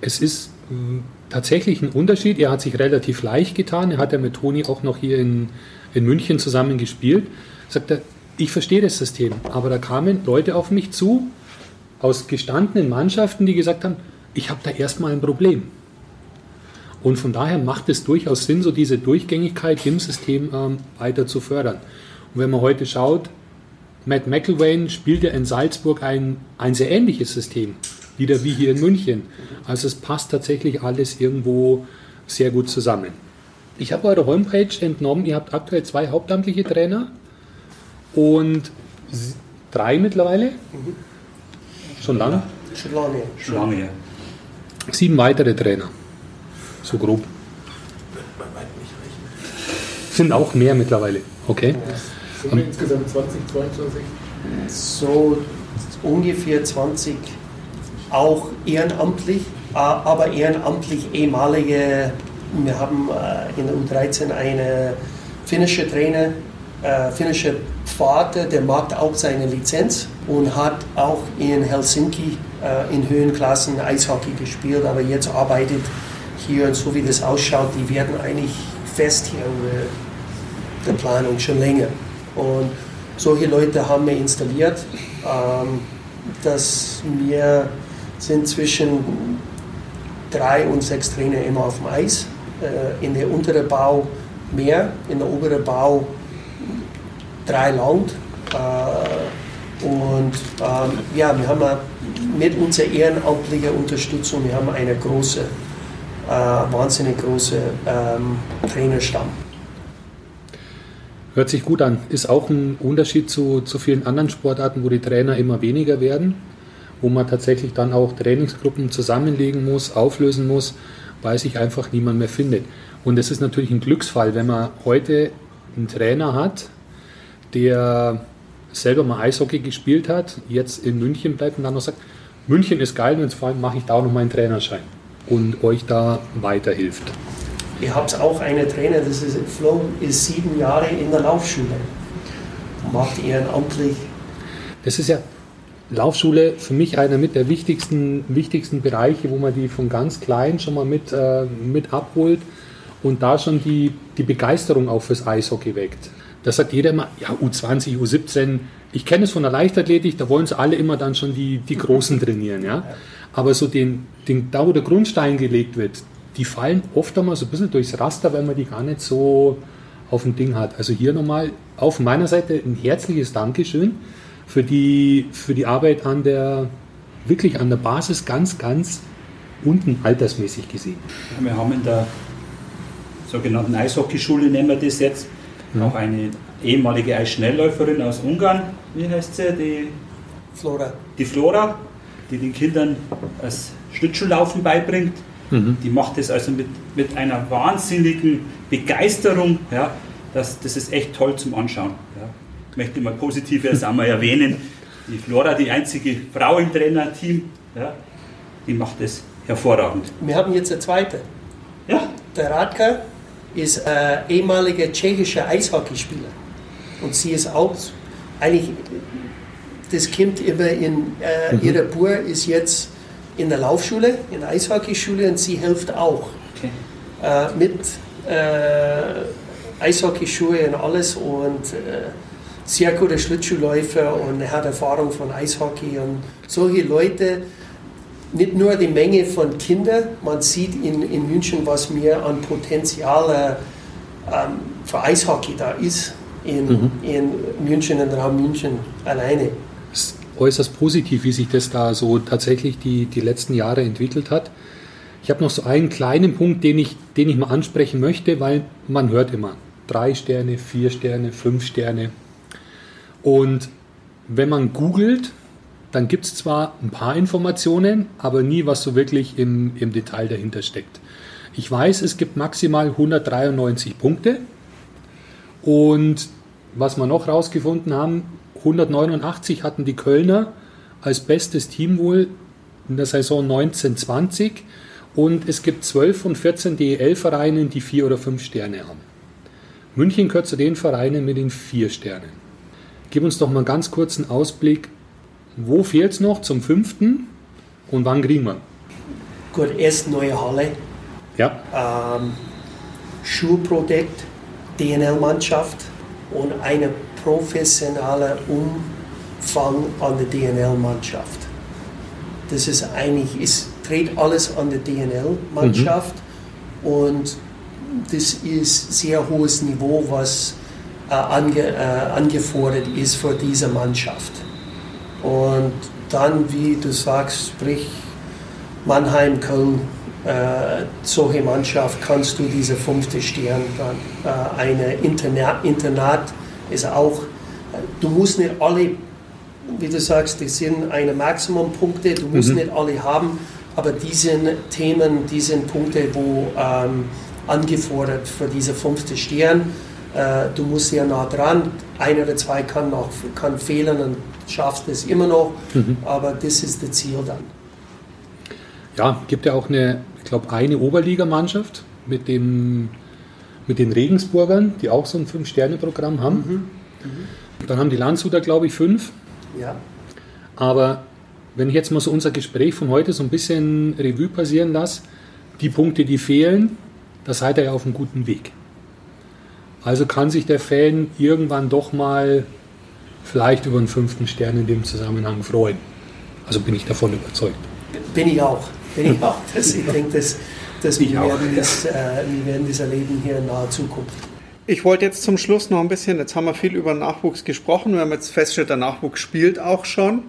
es ist hm, tatsächlich ein Unterschied. Er hat sich relativ leicht getan. Er hat ja mit Toni auch noch hier in, in München zusammen gespielt. Sagt er, ich verstehe das System, aber da kamen Leute auf mich zu aus gestandenen Mannschaften, die gesagt haben, ich habe da erstmal ein Problem. Und von daher macht es durchaus Sinn, so diese Durchgängigkeit im System ähm, weiter zu fördern. Und wenn man heute schaut, Matt McElwain spielt ja in Salzburg ein, ein sehr ähnliches System, wieder wie hier in München. Also es passt tatsächlich alles irgendwo sehr gut zusammen. Ich habe eure Homepage entnommen, ihr habt aktuell zwei hauptamtliche Trainer und drei mittlerweile. Mhm. Schon lange? Schon lange. Schon lange, ja. Sieben weitere Trainer. So grob. Sind auch mehr mittlerweile. Okay. Sind wir insgesamt 20, 22? So ungefähr 20 auch ehrenamtlich, aber ehrenamtlich ehemalige. Wir haben äh, in der U13 eine finnische Trainer, äh, finnische Vater, der macht auch seine Lizenz und hat auch in Helsinki äh, in Höhenklassen Eishockey gespielt, aber jetzt arbeitet hier und so wie das ausschaut, die werden eigentlich fest hier in der Planung schon länger. Und solche Leute haben wir installiert, ähm, dass wir sind zwischen drei und sechs Trainer immer auf dem Eis. Äh, in der unteren Bau mehr, in der oberen Bau drei Land. Äh, und ähm, ja, wir haben mit unserer ehrenamtlichen Unterstützung, wir haben eine große, äh, wahnsinnig große ähm, Trainerstamm. Hört sich gut an. Ist auch ein Unterschied zu, zu vielen anderen Sportarten, wo die Trainer immer weniger werden, wo man tatsächlich dann auch Trainingsgruppen zusammenlegen muss, auflösen muss, weil sich einfach niemand mehr findet. Und es ist natürlich ein Glücksfall, wenn man heute einen Trainer hat, der selber mal Eishockey gespielt hat, jetzt in München bleibt und dann noch sagt, München ist geil und vor allem mache ich da auch noch meinen Trainerschein und euch da weiterhilft. Ihr habt auch einen Trainer, das ist Flo, ist sieben Jahre in der Laufschule. Macht ehrenamtlich. Das ist ja Laufschule für mich einer mit der wichtigsten, wichtigsten Bereiche, wo man die von ganz klein schon mal mit, äh, mit abholt und da schon die, die Begeisterung auch fürs Eishockey weckt. Da sagt jeder immer, ja, U20, U17, ich kenne es von der Leichtathletik, da wollen sie alle immer dann schon die, die Großen trainieren. Ja? Aber so den, den, da, wo der Grundstein gelegt wird, die fallen oft einmal so ein bisschen durchs Raster, weil man die gar nicht so auf dem Ding hat. Also hier nochmal auf meiner Seite ein herzliches Dankeschön für die, für die Arbeit an der, wirklich an der Basis ganz, ganz unten altersmäßig gesehen. Wir haben in der sogenannten Eishockeyschule, nennen wir das jetzt, mhm. auch eine ehemalige Eisschnellläuferin aus Ungarn, wie heißt sie? Die Flora. Die Flora, die den Kindern das Schlittschuhlaufen beibringt. Mhm. Die macht das also mit, mit einer wahnsinnigen Begeisterung. Ja, das, das ist echt toll zum Anschauen. Ja. Ich möchte mal positiv erst einmal erwähnen. Die Flora, die einzige Frau im Trainerteam, ja, die macht das hervorragend. Wir haben jetzt eine zweite. Ja. Der Radka ist ein ehemaliger tschechischer Eishockeyspieler. Und sie ist auch eigentlich, das kommt immer in, äh, mhm. ihre Bur ist jetzt in der Laufschule, in der Eishockeyschule und sie hilft auch okay. äh, mit äh, Eishockeyschuhe und alles und äh, sehr guter Schlittschuhläufer und er hat Erfahrung von Eishockey und solche Leute, nicht nur die Menge von Kindern, man sieht in, in München, was mir an Potenzial äh, ähm, für Eishockey da ist in, mhm. in München, im Raum München alleine. Äußerst positiv, wie sich das da so tatsächlich die, die letzten Jahre entwickelt hat. Ich habe noch so einen kleinen Punkt, den ich, den ich mal ansprechen möchte, weil man hört immer drei Sterne, vier Sterne, fünf Sterne. Und wenn man googelt, dann gibt es zwar ein paar Informationen, aber nie, was so wirklich im, im Detail dahinter steckt. Ich weiß, es gibt maximal 193 Punkte und was wir noch rausgefunden haben, 189 hatten die Kölner als bestes Team wohl in der Saison 1920 und es gibt 12 von 14 DEL-Vereinen, die vier oder fünf Sterne haben. München gehört zu den Vereinen mit den vier Sternen. Gib uns doch mal ganz kurz einen Ausblick, wo fehlt es noch zum fünften und wann kriegen wir? Gut, erst neue Halle. Ja. Ähm, Schulprojekt, DNL-Mannschaft und eine professionelle Umfang an der DNL-Mannschaft. Das ist eigentlich, es dreht alles an der DNL-Mannschaft mhm. und das ist sehr hohes Niveau, was äh, ange, äh, angefordert ist für diese Mannschaft. Und dann, wie du sagst, sprich Mannheim, Köln, äh, solche Mannschaft kannst du diese fünfte Stern dann. Äh, eine Internat, Internat ist auch, du musst nicht alle, wie du sagst, die sind eine Maximumpunkte, du musst mhm. nicht alle haben, aber die sind Themen, die sind Punkte, wo ähm, angefordert für diese fünfte Stern. Äh, du musst sehr nah dran, ein oder zwei kann, noch, kann fehlen und schaffst es immer noch, mhm. aber das ist das Ziel dann. Ja, gibt ja auch eine ich glaube, eine Oberligamannschaft mit, dem, mit den Regensburgern, die auch so ein Fünf-Sterne-Programm haben. Mhm. Mhm. Dann haben die Landshuter, glaube ich, fünf. Ja. Aber wenn ich jetzt mal so unser Gespräch von heute so ein bisschen Revue passieren lasse, die Punkte, die fehlen, da seid ihr ja auf einem guten Weg. Also kann sich der Fan irgendwann doch mal vielleicht über einen fünften Stern in dem Zusammenhang freuen. Also bin ich davon überzeugt. Bin ich auch bin ich auch. Das, ich denke, das, das wir, werden das, äh, wir werden das erleben hier in naher Zukunft. Ich wollte jetzt zum Schluss noch ein bisschen, jetzt haben wir viel über Nachwuchs gesprochen, wir haben jetzt festgestellt, der Nachwuchs spielt auch schon.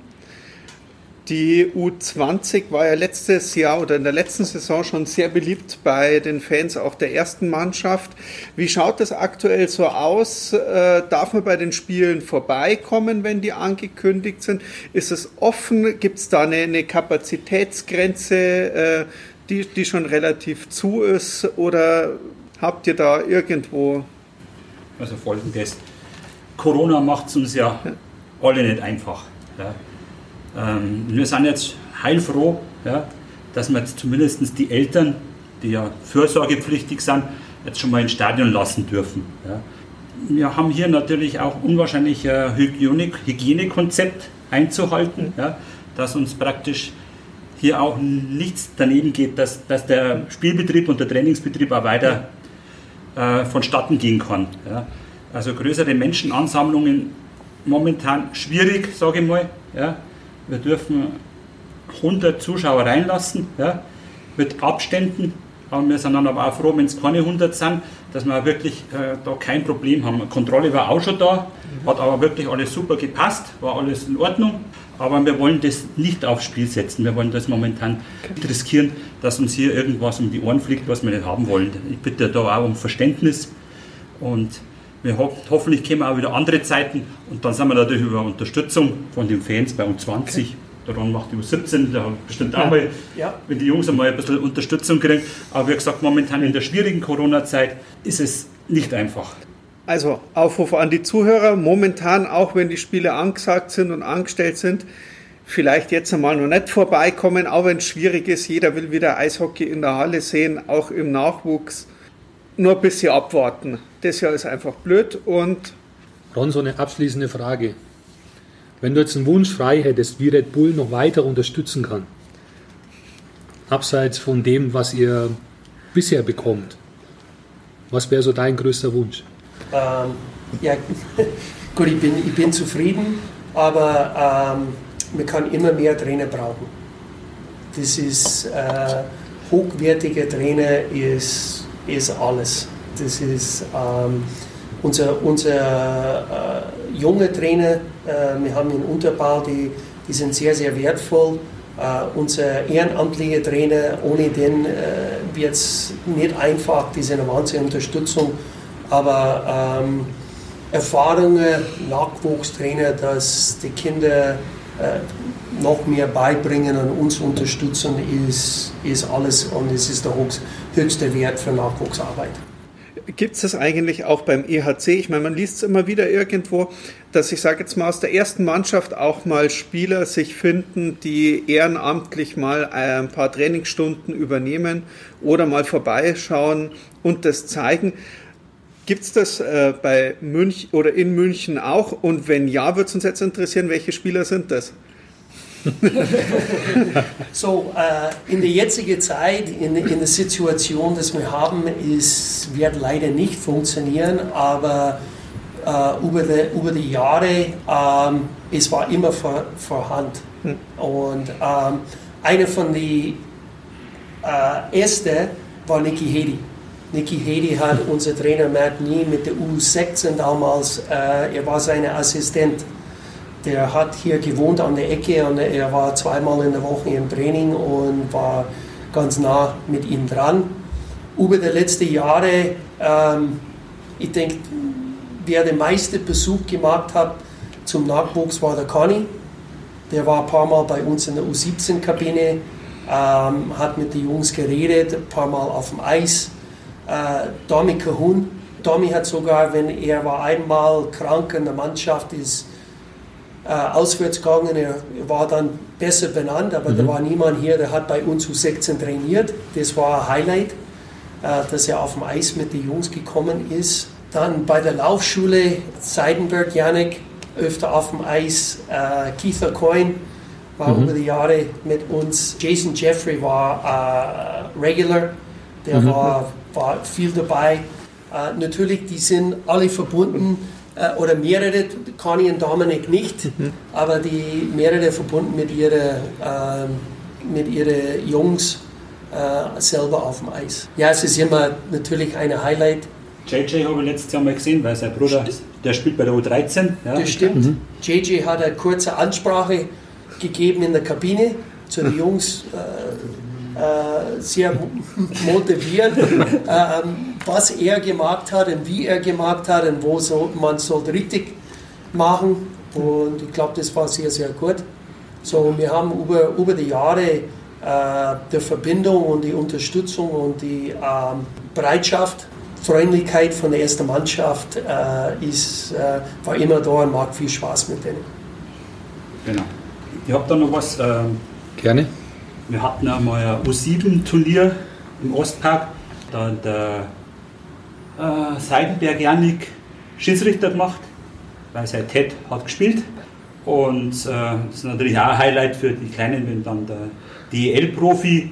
Die U20 war ja letztes Jahr oder in der letzten Saison schon sehr beliebt bei den Fans auch der ersten Mannschaft. Wie schaut das aktuell so aus? Äh, darf man bei den Spielen vorbeikommen, wenn die angekündigt sind? Ist es offen? Gibt es da eine, eine Kapazitätsgrenze, äh, die, die schon relativ zu ist? Oder habt ihr da irgendwo. Also folgendes: Corona macht es uns ja alle nicht einfach. Ja. Ähm, wir sind jetzt heilfroh, ja, dass wir jetzt zumindest die Eltern, die ja fürsorgepflichtig sind, jetzt schon mal ins Stadion lassen dürfen. Ja. Wir haben hier natürlich auch unwahrscheinlich ein Hygienekonzept einzuhalten, ja, dass uns praktisch hier auch nichts daneben geht, dass, dass der Spielbetrieb und der Trainingsbetrieb auch weiter äh, vonstatten gehen kann. Ja. Also größere Menschenansammlungen momentan schwierig, sage ich mal. Ja wir dürfen 100 Zuschauer reinlassen, ja, mit Abständen Aber wir sind dann aber auch froh, wenn es keine 100 sind, dass wir wirklich äh, da kein Problem haben. Kontrolle war auch schon da, hat aber wirklich alles super gepasst, war alles in Ordnung. Aber wir wollen das nicht aufs Spiel setzen. Wir wollen das momentan nicht riskieren, dass uns hier irgendwas um die Ohren fliegt, was wir nicht haben wollen. Ich bitte da auch um Verständnis und wir ho hoffentlich kommen auch wieder andere Zeiten und dann sind wir natürlich über Unterstützung von den Fans bei uns 20. Okay. Daran macht die U17, da bestimmt auch ja. mal, ja. wenn die Jungs einmal ein bisschen Unterstützung kriegen. Aber wie gesagt, momentan in der schwierigen Corona-Zeit ist es nicht einfach. Also Aufruf an die Zuhörer, momentan, auch wenn die Spiele angesagt sind und angestellt sind, vielleicht jetzt einmal noch nicht vorbeikommen, auch wenn es schwierig ist. Jeder will wieder Eishockey in der Halle sehen, auch im Nachwuchs. Nur ein bisschen abwarten. Das Jahr ist einfach blöd und. Ron, so eine abschließende Frage. Wenn du jetzt einen Wunsch frei hättest, wie Red Bull noch weiter unterstützen kann, abseits von dem, was ihr bisher bekommt, was wäre so dein größter Wunsch? Ähm, ja, gut, ich bin, ich bin zufrieden, aber ähm, man kann immer mehr Trainer brauchen. Das ist äh, hochwertige Trainer ist, ist alles. Das ist ähm, unser, unser äh, junge Trainer, äh, wir haben einen Unterbau, die, die sind sehr, sehr wertvoll. Uh, unser ehrenamtlicher Trainer, ohne den uh, wird es nicht einfach, diese eine Unterstützung aber ähm, Erfahrungen, Nachwuchstrainer, dass die Kinder äh, noch mehr beibringen und uns unterstützen, ist, ist alles und es ist der höchste Wert für Nachwuchsarbeit. Gibt es das eigentlich auch beim EHC? Ich meine, man liest es immer wieder irgendwo, dass ich sage jetzt mal aus der ersten Mannschaft auch mal Spieler sich finden, die ehrenamtlich mal ein paar Trainingsstunden übernehmen oder mal vorbeischauen und das zeigen. Gibt es das äh, bei München oder in München auch? Und wenn ja, würde es uns jetzt interessieren, welche Spieler sind das? so, äh, in der jetzigen Zeit, in, in der Situation, die wir haben, ist, wird leider nicht funktionieren, aber äh, über, die, über die Jahre, ähm, es war immer vor, vorhanden. Hm. Und ähm, einer von den äh, ersten war Niki Hedi. Niki Hedi hat unser Trainer Matt Nie mit der U16 damals, äh, er war sein Assistent. Der hat hier gewohnt an der Ecke und er war zweimal in der Woche im Training und war ganz nah mit ihm dran. Über die letzten Jahre, ähm, ich denke, wer den meisten Besuch gemacht hat zum Nachwuchs war der Conny. Der war ein paar Mal bei uns in der U17-Kabine, ähm, hat mit den Jungs geredet, ein paar Mal auf dem Eis äh, Domi Cahun. Domi hat sogar, wenn er war einmal krank in der Mannschaft ist, äh, auswärts gegangen, er war dann besser benannt, aber mhm. da war niemand hier, der hat bei uns U16 trainiert. Das war ein Highlight, äh, dass er auf dem Eis mit den Jungs gekommen ist. Dann bei der Laufschule Seidenberg, Janik, öfter auf dem Eis. Äh, Keith Coyne war mhm. über die Jahre mit uns. Jason Jeffrey war äh, Regular, der mhm. war war viel dabei. Äh, natürlich, die sind alle verbunden äh, oder mehrere, Conny und Dominik nicht, mhm. aber die mehrere verbunden mit ihren äh, mit ihre Jungs äh, selber auf dem Eis. Ja, es ist immer natürlich ein Highlight. JJ habe ich letztes Jahr mal gesehen, weil sein Bruder, der spielt bei der U13. Ja. Das stimmt. Mhm. JJ hat eine kurze Ansprache gegeben in der Kabine zu den Jungs. Äh, äh, sehr motiviert, äh, was er gemacht hat und wie er gemacht hat und wo so, man sollte richtig machen. Und ich glaube, das war sehr, sehr gut. So, wir haben über, über die Jahre äh, der Verbindung und die Unterstützung und die ähm, Bereitschaft, Freundlichkeit von der ersten Mannschaft äh, ist, äh, war immer da und macht viel Spaß mit denen. Genau. Ihr habt da noch was? Ähm, Gerne. Wir hatten einmal ein U7-Turnier im Ostpark. Da hat der äh, Seidenberg Janik Schiedsrichter gemacht, weil sein Ted hat gespielt. Und äh, das ist natürlich auch ein Highlight für die Kleinen, wenn dann der DEL-Profi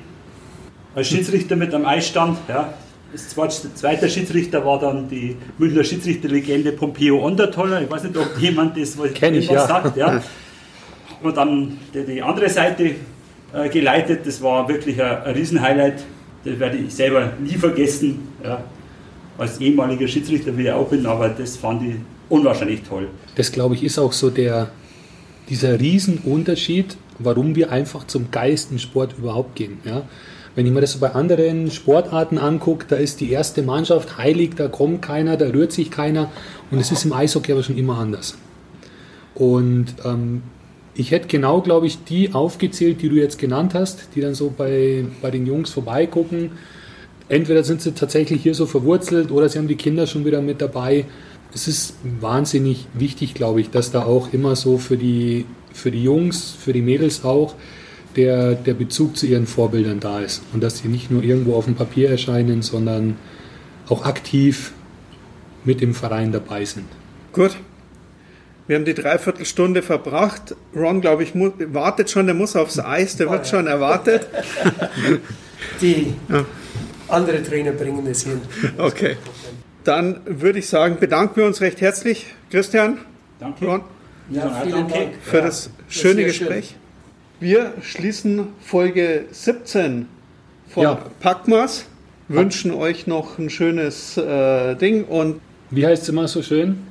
als Schiedsrichter mit am Eis stand. Ja. Das zweite Schiedsrichter war dann die Münchner Schiedsrichterlegende Pompeo Ondertoller. Ich weiß nicht, ob jemand das was, ich, ja. sagt. Ja. Und dann die, die andere Seite äh, geleitet. Das war wirklich ein, ein Riesenhighlight. das werde ich selber nie vergessen. Ja. Als ehemaliger Schiedsrichter, wie ich auch bin, aber das fand ich unwahrscheinlich toll. Das glaube ich ist auch so der, dieser Riesenunterschied, warum wir einfach zum geilsten Sport überhaupt gehen. Ja? Wenn ich mir das so bei anderen Sportarten angucke, da ist die erste Mannschaft heilig, da kommt keiner, da rührt sich keiner und es ist im Eishockey aber schon immer anders. Und ähm, ich hätte genau, glaube ich, die aufgezählt, die du jetzt genannt hast, die dann so bei, bei den Jungs vorbeigucken. Entweder sind sie tatsächlich hier so verwurzelt oder sie haben die Kinder schon wieder mit dabei. Es ist wahnsinnig wichtig, glaube ich, dass da auch immer so für die, für die Jungs, für die Mädels auch, der, der Bezug zu ihren Vorbildern da ist. Und dass sie nicht nur irgendwo auf dem Papier erscheinen, sondern auch aktiv mit dem Verein dabei sind. Gut. Wir haben die Dreiviertelstunde verbracht. Ron, glaube ich, wartet schon, der muss aufs Eis, der wird schon erwartet. Die ja. andere Trainer bringen es hin. Okay. Dann würde ich sagen, bedanken wir uns recht herzlich, Christian, danke. Ron, ja, vielen Dank. für das schöne Gespräch. Schön. Wir schließen Folge 17 von ja. Packmas, wünschen euch noch ein schönes äh, Ding und. Wie heißt es immer so schön?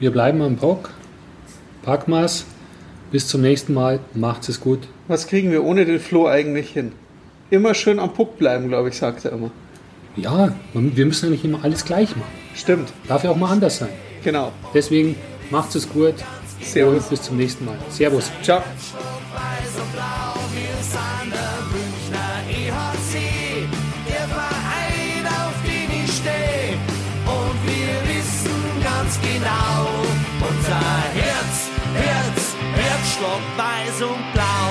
Wir bleiben am Bock. Packmas. Bis zum nächsten Mal. Macht's es gut. Was kriegen wir ohne den Flo eigentlich hin? Immer schön am Puck bleiben, glaube ich, sagt er immer. Ja, wir müssen ja nicht immer alles gleich machen. Stimmt. Darf ja auch mal anders sein. Genau. Deswegen macht's es gut. Servus. bis zum nächsten Mal. Servus. Ciao. Weiß und blau.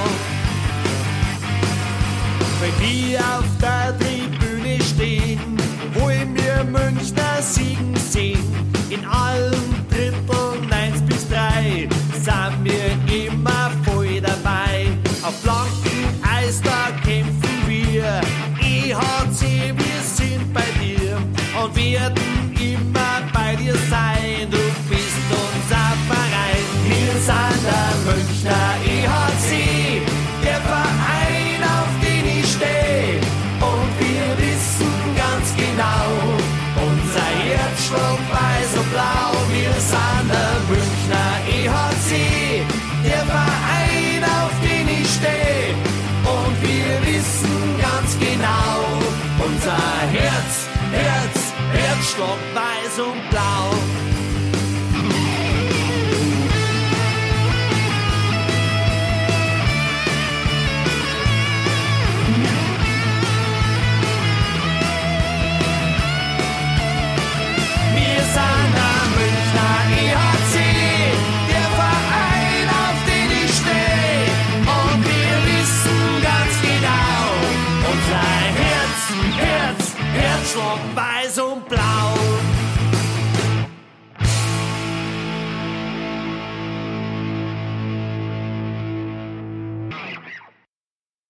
Wenn wir auf der Tribüne stehen, wollen wir Münchner siegen sehen. In allen Dritteln 1 bis 3 sind wir immer voll dabei. Auf blankem Eis, da Herz, Herz, Herzschlag weiß und blau.